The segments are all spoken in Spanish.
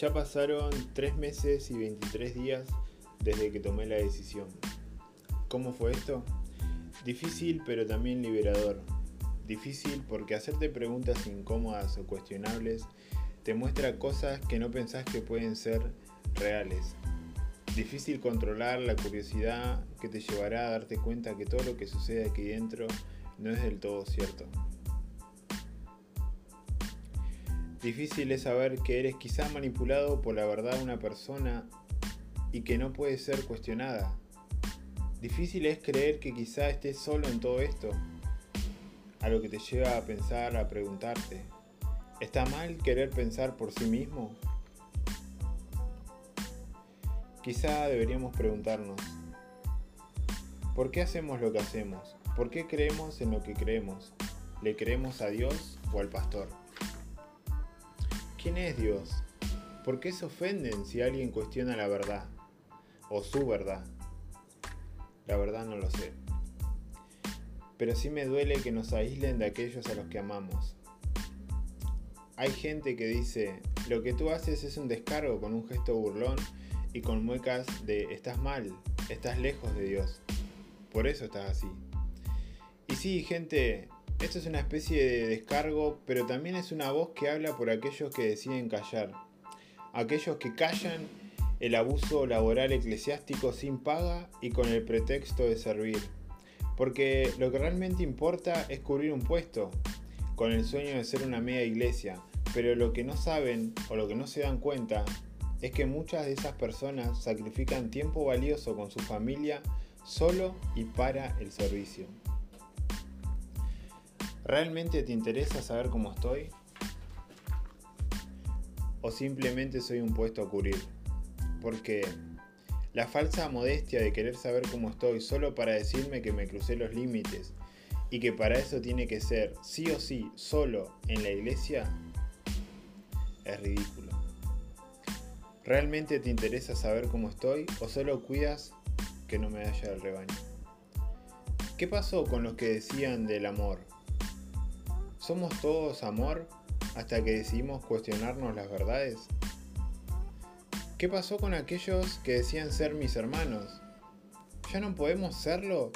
Ya pasaron 3 meses y 23 días desde que tomé la decisión. ¿Cómo fue esto? Difícil pero también liberador. Difícil porque hacerte preguntas incómodas o cuestionables te muestra cosas que no pensás que pueden ser reales. Difícil controlar la curiosidad que te llevará a darte cuenta que todo lo que sucede aquí dentro no es del todo cierto. Difícil es saber que eres quizá manipulado por la verdad de una persona y que no puede ser cuestionada. Difícil es creer que quizá estés solo en todo esto, a lo que te lleva a pensar, a preguntarte, ¿está mal querer pensar por sí mismo? Quizá deberíamos preguntarnos, ¿por qué hacemos lo que hacemos? ¿Por qué creemos en lo que creemos? ¿Le creemos a Dios o al pastor? ¿Quién es Dios? ¿Por qué se ofenden si alguien cuestiona la verdad? O su verdad. La verdad no lo sé. Pero sí me duele que nos aíslen de aquellos a los que amamos. Hay gente que dice, lo que tú haces es un descargo con un gesto burlón y con muecas de estás mal, estás lejos de Dios. Por eso estás así. Y sí, gente, esto es una especie de descargo, pero también es una voz que habla por aquellos que deciden callar. Aquellos que callan el abuso laboral eclesiástico sin paga y con el pretexto de servir. Porque lo que realmente importa es cubrir un puesto, con el sueño de ser una media iglesia. Pero lo que no saben o lo que no se dan cuenta es que muchas de esas personas sacrifican tiempo valioso con su familia solo y para el servicio. ¿Realmente te interesa saber cómo estoy? ¿O simplemente soy un puesto a cubrir? Porque la falsa modestia de querer saber cómo estoy solo para decirme que me crucé los límites y que para eso tiene que ser sí o sí solo en la iglesia es ridículo. ¿Realmente te interesa saber cómo estoy o solo cuidas que no me vaya del rebaño? ¿Qué pasó con los que decían del amor? ¿Somos todos amor hasta que decidimos cuestionarnos las verdades? ¿Qué pasó con aquellos que decían ser mis hermanos? ¿Ya no podemos serlo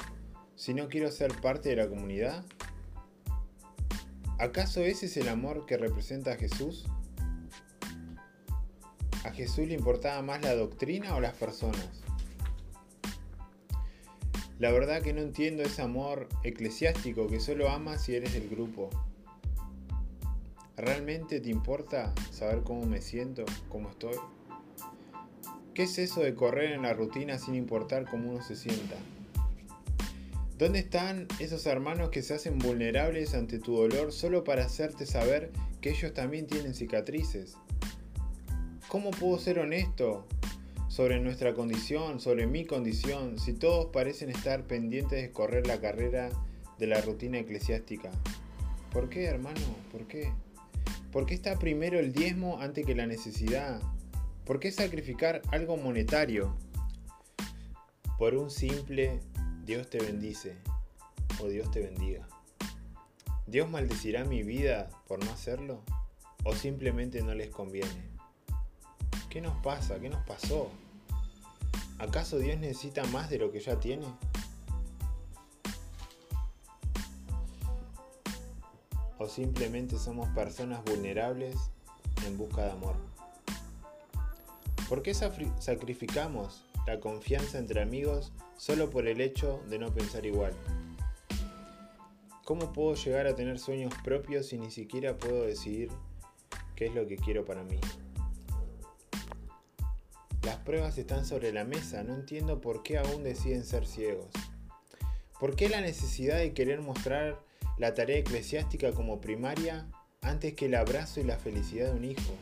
si no quiero ser parte de la comunidad? ¿Acaso ese es el amor que representa a Jesús? ¿A Jesús le importaba más la doctrina o las personas? La verdad que no entiendo ese amor eclesiástico que solo amas si eres del grupo. ¿Realmente te importa saber cómo me siento, cómo estoy? ¿Qué es eso de correr en la rutina sin importar cómo uno se sienta? ¿Dónde están esos hermanos que se hacen vulnerables ante tu dolor solo para hacerte saber que ellos también tienen cicatrices? ¿Cómo puedo ser honesto sobre nuestra condición, sobre mi condición, si todos parecen estar pendientes de correr la carrera de la rutina eclesiástica? ¿Por qué, hermano? ¿Por qué? ¿Por qué está primero el diezmo antes que la necesidad? ¿Por qué sacrificar algo monetario? Por un simple Dios te bendice o Dios te bendiga. ¿Dios maldecirá mi vida por no hacerlo? ¿O simplemente no les conviene? ¿Qué nos pasa? ¿Qué nos pasó? ¿Acaso Dios necesita más de lo que ya tiene? O simplemente somos personas vulnerables en busca de amor. ¿Por qué sacrificamos la confianza entre amigos solo por el hecho de no pensar igual? ¿Cómo puedo llegar a tener sueños propios si ni siquiera puedo decidir qué es lo que quiero para mí? Las pruebas están sobre la mesa, no entiendo por qué aún deciden ser ciegos. ¿Por qué la necesidad de querer mostrar la tarea eclesiástica como primaria antes que el abrazo y la felicidad de un hijo?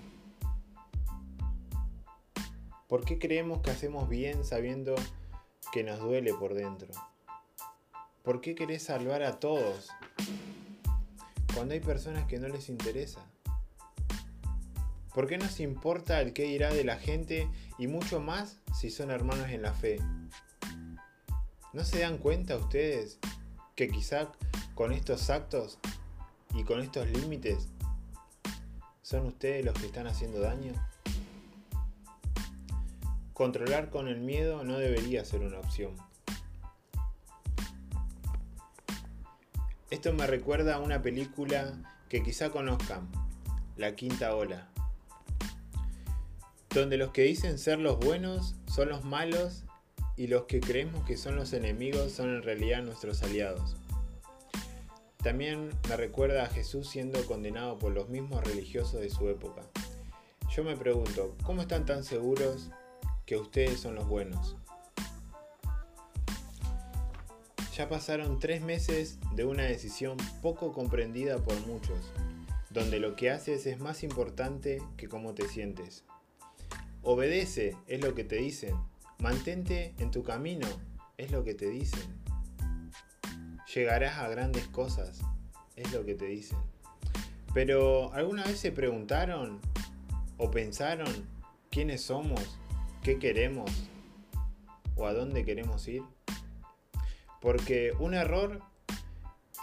¿Por qué creemos que hacemos bien sabiendo que nos duele por dentro? ¿Por qué querés salvar a todos cuando hay personas que no les interesa? ¿Por qué nos importa el qué irá de la gente y mucho más si son hermanos en la fe? ¿No se dan cuenta ustedes que quizá con estos actos y con estos límites, ¿son ustedes los que están haciendo daño? controlar con el miedo no debería ser una opción. Esto me recuerda a una película que quizá conozcan, La Quinta Ola, donde los que dicen ser los buenos son los malos y los que creemos que son los enemigos son en realidad nuestros aliados. También me recuerda a Jesús siendo condenado por los mismos religiosos de su época. Yo me pregunto, ¿cómo están tan seguros que ustedes son los buenos? Ya pasaron tres meses de una decisión poco comprendida por muchos, donde lo que haces es más importante que cómo te sientes. Obedece, es lo que te dicen. Mantente en tu camino, es lo que te dicen. Llegarás a grandes cosas, es lo que te dicen. Pero ¿alguna vez se preguntaron o pensaron quiénes somos, qué queremos o a dónde queremos ir? Porque un error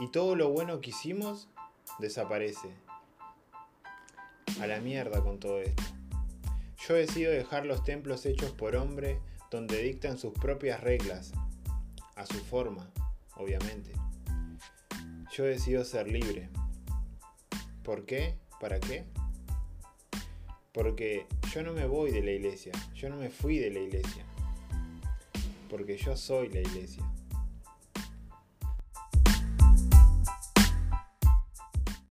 y todo lo bueno que hicimos desaparece. A la mierda con todo esto. Yo decido dejar los templos hechos por hombre donde dictan sus propias reglas, a su forma, obviamente. Yo decido ser libre. ¿Por qué? ¿Para qué? Porque yo no me voy de la iglesia, yo no me fui de la iglesia, porque yo soy la iglesia.